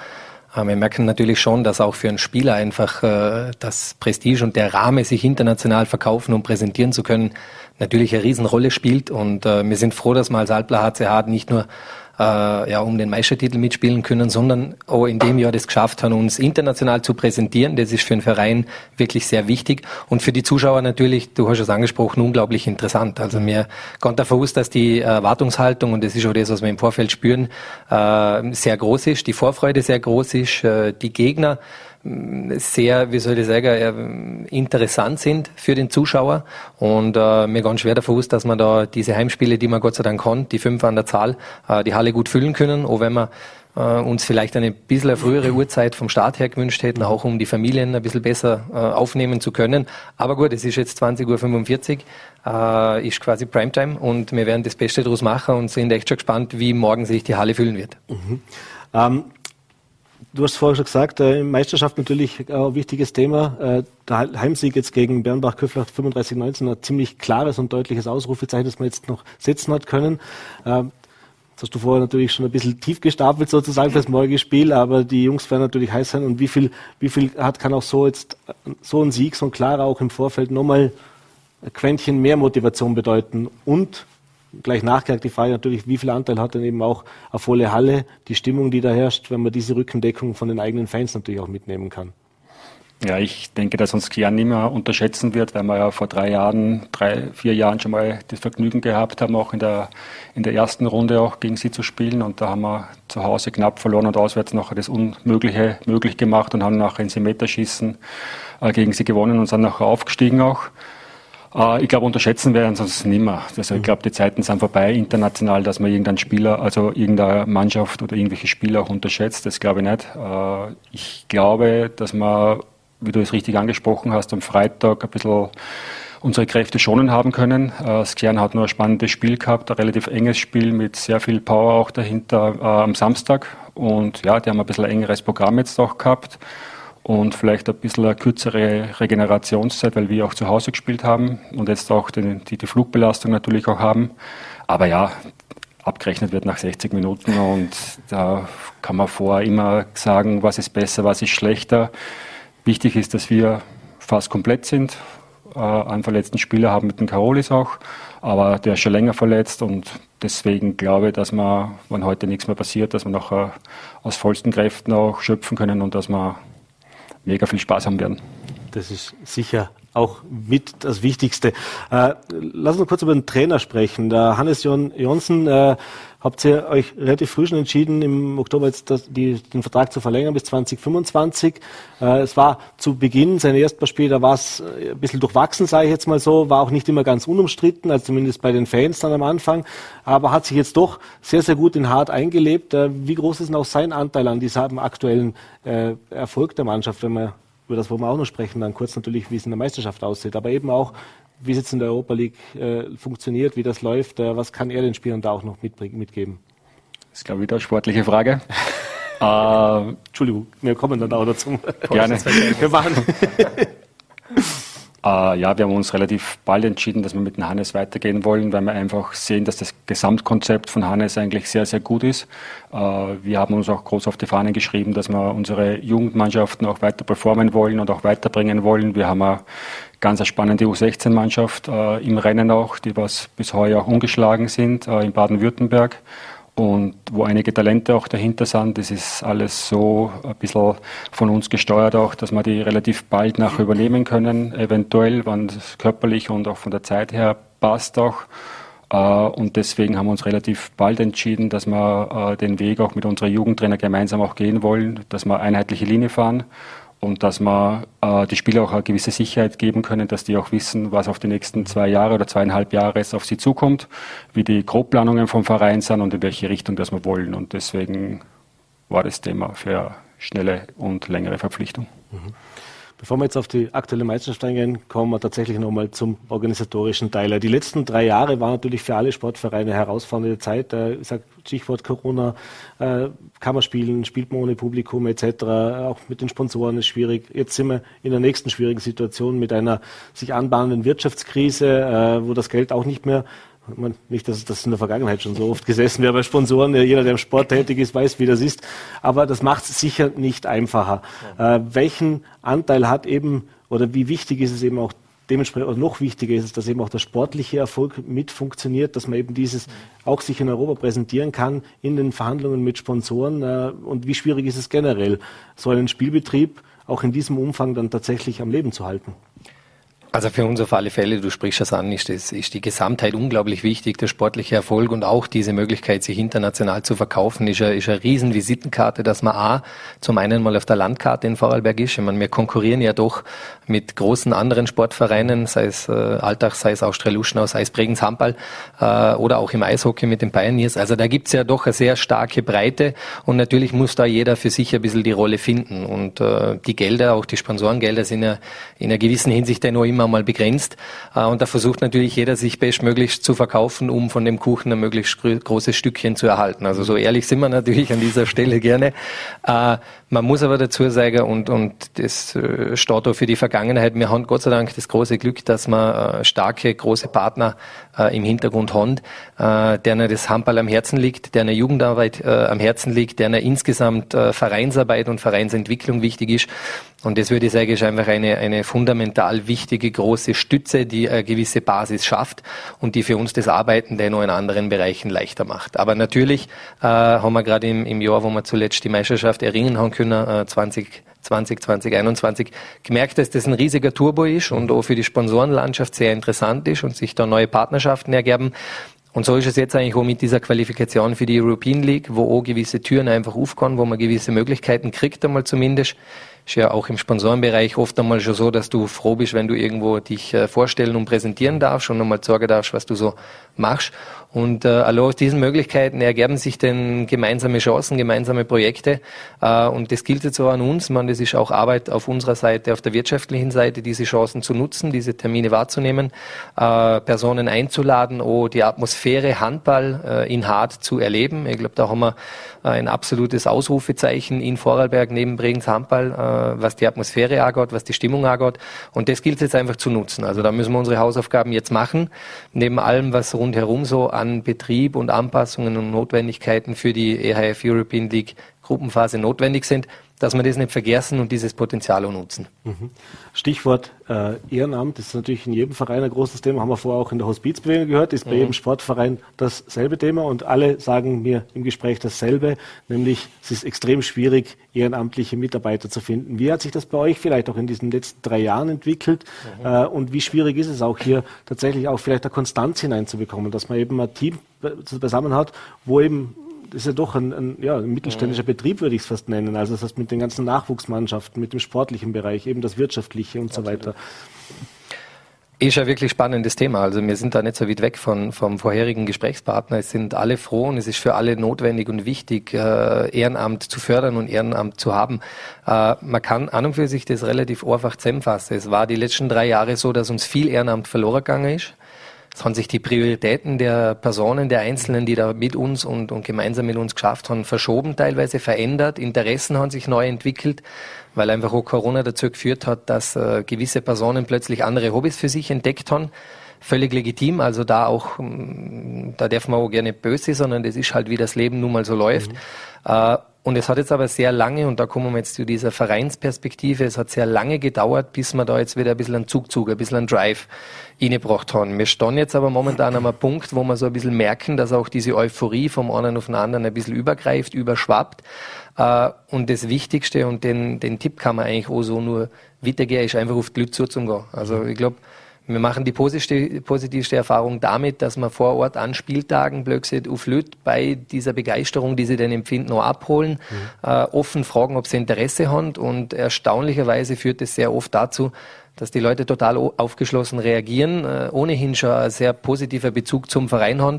S5: Äh, wir merken natürlich schon, dass auch für einen Spieler einfach äh, das Prestige und der Rahmen, sich international verkaufen und präsentieren zu können, natürlich eine Riesenrolle spielt. Und äh, wir sind froh, dass wir als Alpler HCH nicht nur äh, ja, um den Meistertitel mitspielen können, sondern auch in dem Jahr das geschafft haben, uns international zu präsentieren. Das ist für den Verein wirklich sehr wichtig und für die Zuschauer natürlich, du hast es angesprochen, unglaublich interessant. Also mir kommt davon aus, dass die Erwartungshaltung, und das ist auch das, was wir im Vorfeld spüren, äh, sehr groß ist, die Vorfreude sehr groß ist, äh, die Gegner sehr, wie soll ich sagen, interessant sind für den Zuschauer. Und äh, mir ganz schwer davon aus, dass man da diese Heimspiele, die man Gott sei Dank kann, die fünf an der Zahl, äh, die Halle gut füllen können, auch wenn wir äh, uns vielleicht eine bisschen frühere Uhrzeit vom Start her gewünscht hätten, auch um die Familien ein bisschen besser äh, aufnehmen zu können. Aber gut, es ist jetzt 20.45 Uhr, äh, ist quasi Primetime und wir werden das Beste daraus machen und sind echt schon gespannt, wie morgen sich die Halle füllen wird.
S2: Mhm. Ähm, Du hast vorher schon gesagt, äh, Meisterschaft natürlich ein wichtiges Thema. Äh, der Heimsieg jetzt gegen Bernbach-Köfler 35-19, ein ziemlich klares und deutliches Ausrufezeichen, das man jetzt noch setzen hat können. Äh, das hast du vorher natürlich schon ein bisschen tief gestapelt sozusagen fürs morgige Spiel, aber die Jungs werden natürlich heiß sein. Und wie viel, wie viel hat, kann auch so jetzt, so ein Sieg, so ein klarer auch im Vorfeld nochmal ein Quäntchen mehr Motivation bedeuten und gleich nachgehakt die Frage natürlich, wie viel Anteil hat denn eben auch eine volle Halle, die Stimmung, die da herrscht, wenn man diese Rückendeckung von den eigenen Fans natürlich auch mitnehmen kann.
S4: Ja, ich denke, dass uns Kian nicht mehr unterschätzen wird, weil wir ja vor drei Jahren, drei, vier Jahren schon mal das Vergnügen gehabt haben, auch in der, in der ersten Runde auch gegen sie zu spielen. Und da haben wir zu Hause knapp verloren und auswärts nachher das Unmögliche möglich gemacht und haben nachher in Meterschießen äh, gegen sie gewonnen und sind nachher aufgestiegen auch. Äh, ich glaube, unterschätzen werden sonst nimmer. Also ich glaube, die Zeiten sind vorbei international, dass man irgendeinen Spieler, also irgendeine Mannschaft oder irgendwelche Spieler auch unterschätzt. Das glaube ich nicht. Äh, ich glaube, dass man, wie du es richtig angesprochen hast, am Freitag ein bisschen unsere Kräfte schonen haben können. Äh, Skjern hat nur ein spannendes Spiel gehabt, ein relativ enges Spiel mit sehr viel Power auch dahinter am Samstag. Und ja, die haben ein bisschen ein engeres Programm jetzt auch gehabt und vielleicht ein bisschen eine kürzere Regenerationszeit, weil wir auch zu Hause gespielt haben und jetzt auch die, die, die Flugbelastung natürlich auch haben. Aber ja, abgerechnet wird nach 60 Minuten und da kann man vorher immer sagen, was ist besser, was ist schlechter. Wichtig ist, dass wir fast komplett sind. Äh, einen verletzten Spieler haben mit dem Karolis auch, aber der ist schon länger verletzt und deswegen glaube ich, dass man, wenn heute nichts mehr passiert, dass wir noch äh, aus vollsten Kräften auch schöpfen können und dass wir mega viel Spaß haben werden.
S2: Das ist sicher auch mit das Wichtigste. Äh, lass uns kurz über den Trainer sprechen. Der Hannes Jon Jonsen, äh, habt ihr euch relativ früh schon entschieden, im Oktober jetzt das, die, den Vertrag zu verlängern bis 2025. Äh, es war zu Beginn, sein erstes Spiel, da war es äh, ein bisschen durchwachsen, sage ich jetzt mal so, war auch nicht immer ganz unumstritten, also zumindest bei den Fans dann am Anfang, aber hat sich jetzt doch sehr, sehr gut in Hart eingelebt. Äh, wie groß ist denn auch sein Anteil an diesem aktuellen äh, Erfolg der Mannschaft, wenn man über das wollen wir auch noch sprechen, dann kurz natürlich, wie es in der Meisterschaft aussieht, aber eben auch, wie es jetzt in der Europa League äh, funktioniert, wie das läuft, äh, was kann er den Spielern da auch noch mitgeben?
S4: Das ist, glaube ich, wieder eine sportliche Frage.
S2: äh, Entschuldigung, wir kommen dann auch dazu.
S4: Gerne. wir machen. Äh, ja, wir haben uns relativ bald entschieden, dass wir mit dem Hannes weitergehen wollen, weil wir einfach sehen, dass das Gesamtkonzept von Hannes eigentlich sehr, sehr gut ist. Äh, wir haben uns auch groß auf die Fahnen geschrieben, dass wir unsere Jugendmannschaften auch weiter performen wollen und auch weiterbringen wollen. Wir haben eine ganz spannende U16-Mannschaft äh, im Rennen auch, die was bis heuer auch ungeschlagen sind äh, in Baden-Württemberg und wo einige Talente auch dahinter sind. Das ist alles so ein bisschen von uns gesteuert auch, dass wir die relativ bald nachher übernehmen können, eventuell, wenn es körperlich und auch von der Zeit her passt auch. Äh, und deswegen haben wir uns relativ bald entschieden, dass wir äh, den Weg auch mit unserer Jugendtrainer gemeinsam auch gehen wollen, dass wir einheitliche Linie fahren und dass wir äh, die Spieler auch eine gewisse Sicherheit geben können, dass die auch wissen, was auf die nächsten zwei Jahre oder zweieinhalb Jahre auf sie zukommt, wie die Grobplanungen vom Verein sind und in welche Richtung das wir wollen. Und deswegen war das Thema für schnelle und längere Verpflichtung. Mhm.
S2: Bevor wir jetzt auf die aktuelle Meisterschaft eingehen, kommen wir tatsächlich nochmal zum organisatorischen Teil. Die letzten drei Jahre waren natürlich für alle Sportvereine eine herausfordernde Zeit. Äh, ich sag, Stichwort Corona, äh, kann man spielen, spielt man ohne Publikum etc. Auch mit den Sponsoren ist schwierig. Jetzt sind wir in der nächsten schwierigen Situation mit einer sich anbahnenden Wirtschaftskrise, äh, wo das Geld auch nicht mehr man, nicht, dass das in der Vergangenheit schon so oft gesessen wäre bei Sponsoren. Jeder, der im Sport tätig ist, weiß, wie das ist. Aber das macht es sicher nicht einfacher. Ja. Äh, welchen Anteil hat eben oder wie wichtig ist es eben auch dementsprechend auch noch wichtiger ist es, dass eben auch der sportliche Erfolg mit funktioniert, dass man eben dieses auch sich in Europa präsentieren kann in den Verhandlungen mit Sponsoren. Äh, und wie schwierig ist es generell, so einen Spielbetrieb auch in diesem Umfang dann tatsächlich am Leben zu halten?
S5: Also für uns auf alle Fälle, du sprichst das an, ist, das, ist die Gesamtheit unglaublich wichtig, der sportliche Erfolg und auch diese Möglichkeit, sich international zu verkaufen, ist eine, ist eine riesen Visitenkarte, dass man A, zum einen mal auf der Landkarte in Vorarlberg ist. Ich meine, wir konkurrieren ja doch mit großen anderen Sportvereinen, sei es äh, Alltag, sei es Austria Luschnau, sei es Bregenz Handball äh, oder auch im Eishockey mit den Pioneers. Also da gibt's ja doch eine sehr starke Breite und natürlich muss da jeder für sich ein bisschen die Rolle finden. Und äh, die Gelder, auch die Sponsorengelder sind ja in einer gewissen Hinsicht ja noch immer mal begrenzt. Äh, und da versucht natürlich jeder, sich bestmöglichst zu verkaufen, um von dem Kuchen ein möglichst großes Stückchen zu erhalten. Also so ehrlich sind wir natürlich an dieser Stelle gerne. Äh, man muss aber dazu sagen, und, und das äh, steht auch für die Vergangenheit, wir haben Gott sei Dank das große Glück, dass wir starke, große Partner im Hintergrund haben, denen das Handball am Herzen liegt, deren Jugendarbeit am Herzen liegt, deren insgesamt Vereinsarbeit und Vereinsentwicklung wichtig ist. Und das würde ich sagen, ist einfach eine, eine fundamental wichtige große Stütze, die eine gewisse Basis schafft und die für uns das Arbeiten dennoch in anderen Bereichen leichter macht. Aber natürlich äh, haben wir gerade im, im Jahr, wo wir zuletzt die Meisterschaft erringen haben können, äh, 20 20, 2021 gemerkt, dass das ein riesiger Turbo ist und auch für die Sponsorenlandschaft sehr interessant ist und sich da neue Partnerschaften ergeben. Und so ist es jetzt eigentlich auch mit dieser Qualifikation für die European League, wo auch gewisse Türen einfach aufkommen, wo man gewisse Möglichkeiten kriegt, einmal zumindest ist ja auch im Sponsorenbereich oft einmal schon so, dass du froh bist, wenn du irgendwo dich äh, vorstellen und präsentieren darfst und einmal sagen darfst, was du so machst. Und äh, allein aus diesen Möglichkeiten ergeben sich dann gemeinsame Chancen, gemeinsame Projekte. Äh, und das gilt jetzt auch an uns. Man, das ist auch Arbeit auf unserer Seite, auf der wirtschaftlichen Seite, diese Chancen zu nutzen, diese Termine wahrzunehmen, äh, Personen einzuladen, oh, die Atmosphäre Handball äh, in Hart zu erleben. Ich glaube, da haben wir äh, ein absolutes Ausrufezeichen in Vorarlberg neben Bregenz Handball, äh, was die Atmosphäre angeht, was die Stimmung angeht. Und das gilt jetzt einfach zu nutzen. Also da müssen wir unsere Hausaufgaben jetzt machen, neben allem, was rundherum so an Betrieb und Anpassungen und Notwendigkeiten für die EHF European League Gruppenphase notwendig sind, dass wir das nicht vergessen und dieses Potenzial auch nutzen.
S2: Mhm. Stichwort äh, Ehrenamt, ist natürlich in jedem Verein ein großes Thema, haben wir vorher auch in der Hospizbewegung gehört, ist bei mhm. jedem Sportverein dasselbe Thema und alle sagen mir im Gespräch dasselbe, nämlich es ist extrem schwierig, ehrenamtliche Mitarbeiter zu finden. Wie hat sich das bei euch vielleicht auch in diesen letzten drei Jahren entwickelt mhm. äh, und wie schwierig ist es auch hier tatsächlich auch vielleicht eine Konstanz hineinzubekommen, dass man eben ein Team beisammen hat, wo eben ist ja doch ein, ein, ja, ein mittelständischer mhm. Betrieb, würde ich es fast nennen. Also das heißt mit den ganzen Nachwuchsmannschaften, mit dem sportlichen Bereich, eben das wirtschaftliche und Absolut. so weiter.
S5: Ist ja wirklich spannendes Thema. Also wir sind da nicht so weit weg von, vom vorherigen Gesprächspartner. Es sind alle froh und es ist für alle notwendig und wichtig, äh, Ehrenamt zu fördern und Ehrenamt zu haben. Äh, man kann an und für sich das relativ einfach zusammenfassen. Es war die letzten drei Jahre so, dass uns viel Ehrenamt verloren gegangen ist. Haben sich die Prioritäten der Personen, der Einzelnen, die da mit uns und, und gemeinsam mit uns geschafft haben, verschoben, teilweise verändert. Interessen haben sich neu entwickelt, weil einfach auch Corona dazu geführt hat, dass äh, gewisse Personen plötzlich andere Hobbys für sich entdeckt haben. Völlig legitim, also da auch, mm, da darf man auch gerne böse, sondern das ist halt, wie das Leben nun mal so läuft. Mhm. Äh, und es hat jetzt aber sehr lange, und da kommen wir jetzt zu dieser Vereinsperspektive, es hat sehr lange gedauert, bis wir da jetzt wieder ein bisschen einen Zugzug, ein bisschen einen Drive reingebracht haben. Wir stehen jetzt aber momentan an einem Punkt, wo wir so ein bisschen merken, dass auch diese Euphorie vom einen auf den anderen ein bisschen übergreift, überschwappt. Äh, und das Wichtigste, und den, den Tipp kann man eigentlich auch so nur weitergehen, ist einfach auf die Leute zuzugehen. Also ich glaube, wir machen die positivste Erfahrung damit, dass wir vor Ort an Spieltagen Blödsinn auf Lüt bei dieser Begeisterung, die sie dann empfinden, noch abholen, mhm. äh, offen fragen, ob sie Interesse haben und erstaunlicherweise führt es sehr oft dazu, dass die Leute total aufgeschlossen reagieren, äh, ohnehin schon ein sehr positiver Bezug zum Verein haben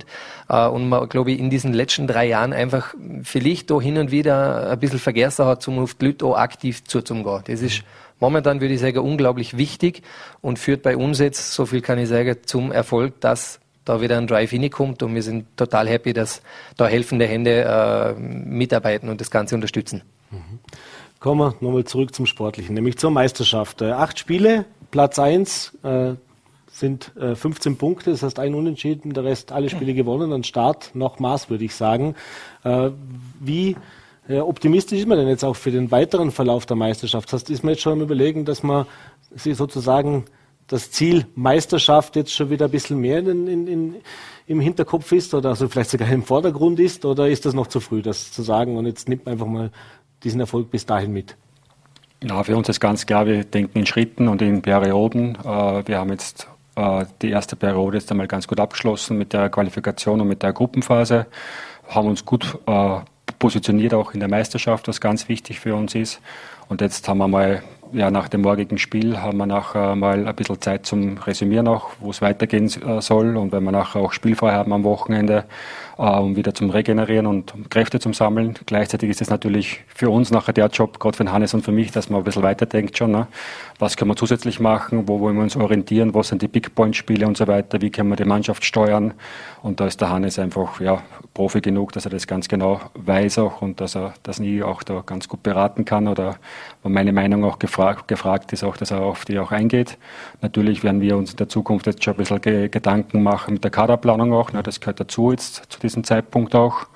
S5: äh, und man, glaube ich, in diesen letzten drei Jahren einfach vielleicht auch hin und wieder ein bisschen vergessen hat, zum die Leute auch aktiv zuzugehen. Das ist mhm momentan, würde ich sagen, unglaublich wichtig und führt bei uns jetzt, so viel kann ich sagen, zum Erfolg, dass da wieder ein Drive hinkommt und wir sind total happy, dass da helfende Hände äh, mitarbeiten und das Ganze unterstützen.
S2: Mhm. Kommen wir nochmal zurück zum Sportlichen, nämlich zur Meisterschaft. Äh, acht Spiele, Platz eins äh, sind äh, 15 Punkte, das heißt ein Unentschieden, der Rest alle Spiele gewonnen, an Start noch Maß, würde ich sagen. Äh, wie optimistisch ist man denn jetzt auch für den weiteren Verlauf der Meisterschaft? Das ist man jetzt schon am Überlegen, dass man sich sozusagen das Ziel Meisterschaft jetzt schon wieder ein bisschen mehr in, in, in, im Hinterkopf ist oder also vielleicht sogar im Vordergrund ist? Oder ist das noch zu früh, das zu sagen und jetzt nimmt man einfach mal diesen Erfolg bis dahin mit?
S4: Ja, für uns ist ganz klar, wir denken in Schritten und in Perioden. Äh, wir haben jetzt äh, die erste Periode jetzt einmal ganz gut abgeschlossen mit der Qualifikation und mit der Gruppenphase, haben uns gut äh, positioniert auch in der Meisterschaft, was ganz wichtig für uns ist. Und jetzt haben wir mal ja, nach dem morgigen Spiel haben wir nachher mal ein bisschen Zeit zum Resümieren auch, wo es weitergehen äh, soll. Und wenn wir nachher auch spielfrei haben am Wochenende, äh, um wieder zum Regenerieren und um Kräfte zum Sammeln. Gleichzeitig ist es natürlich für uns nachher der Job, gerade für Hannes und für mich, dass man ein bisschen weiterdenkt schon. Ne? Was können wir zusätzlich machen? Wo wollen wir uns orientieren? Was sind die Big Point Spiele und so weiter? Wie können wir die Mannschaft steuern? Und da ist der Hannes einfach, ja, Profi genug, dass er das ganz genau weiß auch und dass er das nie auch da ganz gut beraten kann oder meine Meinung auch gefragt, gefragt ist, auch, dass er auf die auch eingeht. Natürlich werden wir uns in der Zukunft jetzt schon ein bisschen Gedanken machen mit der Kaderplanung auch. Ne, das gehört dazu jetzt zu diesem Zeitpunkt auch.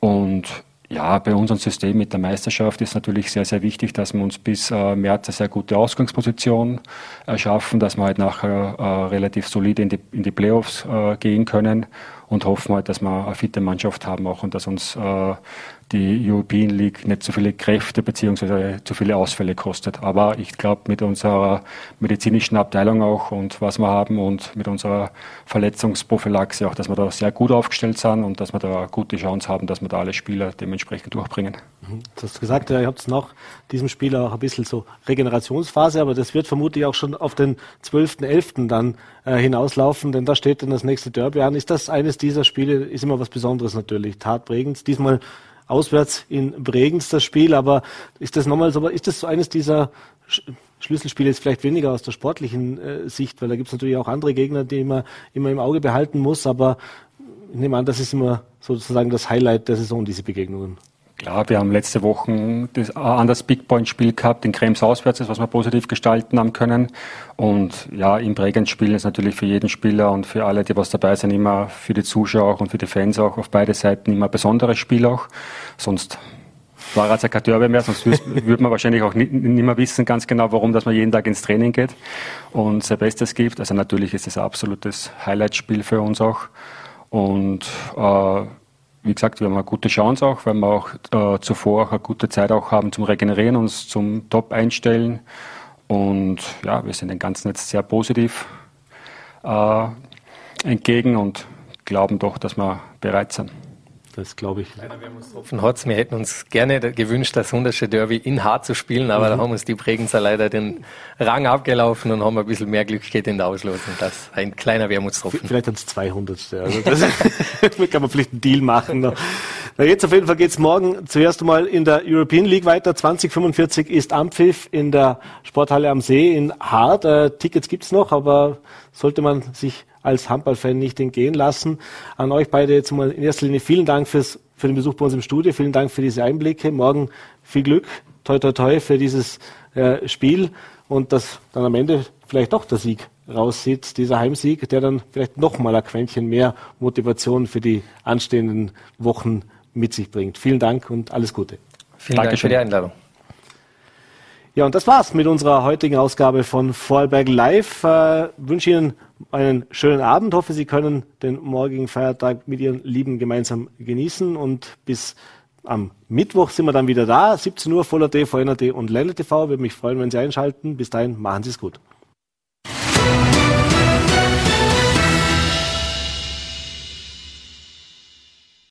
S4: Und ja, bei unserem System mit der Meisterschaft ist natürlich sehr, sehr wichtig, dass wir uns bis äh, März eine sehr gute Ausgangsposition erschaffen, dass wir halt nachher äh, relativ solide in die, in die Playoffs äh, gehen können und hoffen halt, dass wir eine fitte Mannschaft haben auch und dass uns äh, die European League nicht so viele Kräfte beziehungsweise zu viele Ausfälle kostet. Aber ich glaube, mit unserer medizinischen Abteilung auch und was wir haben und mit unserer Verletzungsprophylaxe auch, dass wir da sehr gut aufgestellt sind und dass wir da gute Chance haben, dass wir da alle Spieler dementsprechend durchbringen.
S2: Mhm. Du hast gesagt, ihr habt nach diesem Spiel auch ein bisschen so Regenerationsphase, aber das wird vermutlich auch schon auf den 12.11. dann äh, hinauslaufen, denn da steht dann das nächste Derby an. Ist das eines dieser Spiele, ist immer was Besonderes natürlich, tatprägend. Diesmal auswärts in Bregenz das Spiel, aber ist das nochmal so, ist das so eines dieser Schlüsselspiele jetzt vielleicht weniger aus der sportlichen äh, Sicht, weil da gibt es natürlich auch andere Gegner, die man immer im Auge behalten muss, aber ich nehme an, das ist immer sozusagen das Highlight der Saison, diese Begegnungen.
S4: Klar, wir haben letzte Woche das, äh, an das Big Point Spiel gehabt, in Krems auswärts, das was wir positiv gestalten haben können. Und ja, im Bregenz spielen ist natürlich für jeden Spieler und für alle, die was dabei sind, immer für die Zuschauer und für die Fans auch auf beide Seiten immer ein besonderes Spiel auch. Sonst war ja kein Derby mehr, sonst würde man wahrscheinlich auch nicht, nicht mehr wissen ganz genau, warum, dass man jeden Tag ins Training geht und sein Bestes gibt. Also natürlich ist es ein absolutes Highlight-Spiel für uns auch. Und äh, wie gesagt, wir haben eine gute Chance auch, weil wir auch äh, zuvor auch eine gute Zeit auch haben zum Regenerieren, uns zum Top einstellen. Und ja, wir sind dem Ganzen jetzt sehr positiv äh, entgegen und glauben doch, dass wir bereit sind.
S2: Das glaube ich.
S5: Offen hat's. wir hätten uns gerne gewünscht, das Hundersche Derby in Hart zu spielen, aber mhm. da haben uns die Bregenzer leider den Rang abgelaufen und haben ein bisschen mehr Glück gehabt in der Auslosung. Das ist ein kleiner Wermutstropfen.
S2: Vielleicht ans 200. Also das kann man vielleicht einen Deal machen. Na, jetzt auf jeden Fall geht's morgen zuerst einmal in der European League weiter. 2045 ist Ampfiff in der Sporthalle am See in Hart. Äh, Tickets gibt's noch, aber sollte man sich als Handballfan nicht entgehen lassen. An euch beide jetzt mal in erster Linie vielen Dank fürs, für den Besuch bei uns im Studio. Vielen Dank für diese Einblicke. Morgen viel Glück. Toi, toi, toi für dieses äh, Spiel und dass dann am Ende vielleicht doch der Sieg raussieht, dieser Heimsieg, der dann vielleicht noch mal ein Quäntchen mehr Motivation für die anstehenden Wochen mit sich bringt. Vielen Dank und alles Gute.
S5: Vielen Dankeschön. Dank für die Einladung.
S2: Ja, und das war's mit unserer heutigen Ausgabe von Vorarlberg Live. Äh, wünsche Ihnen einen schönen Abend. Hoffe, Sie können den morgigen Feiertag mit Ihren Lieben gemeinsam genießen. Und bis am Mittwoch sind wir dann wieder da. 17 Uhr, voller TV, NRT und Ländle TV. Würde mich freuen, wenn Sie einschalten. Bis dahin, machen Sie es gut.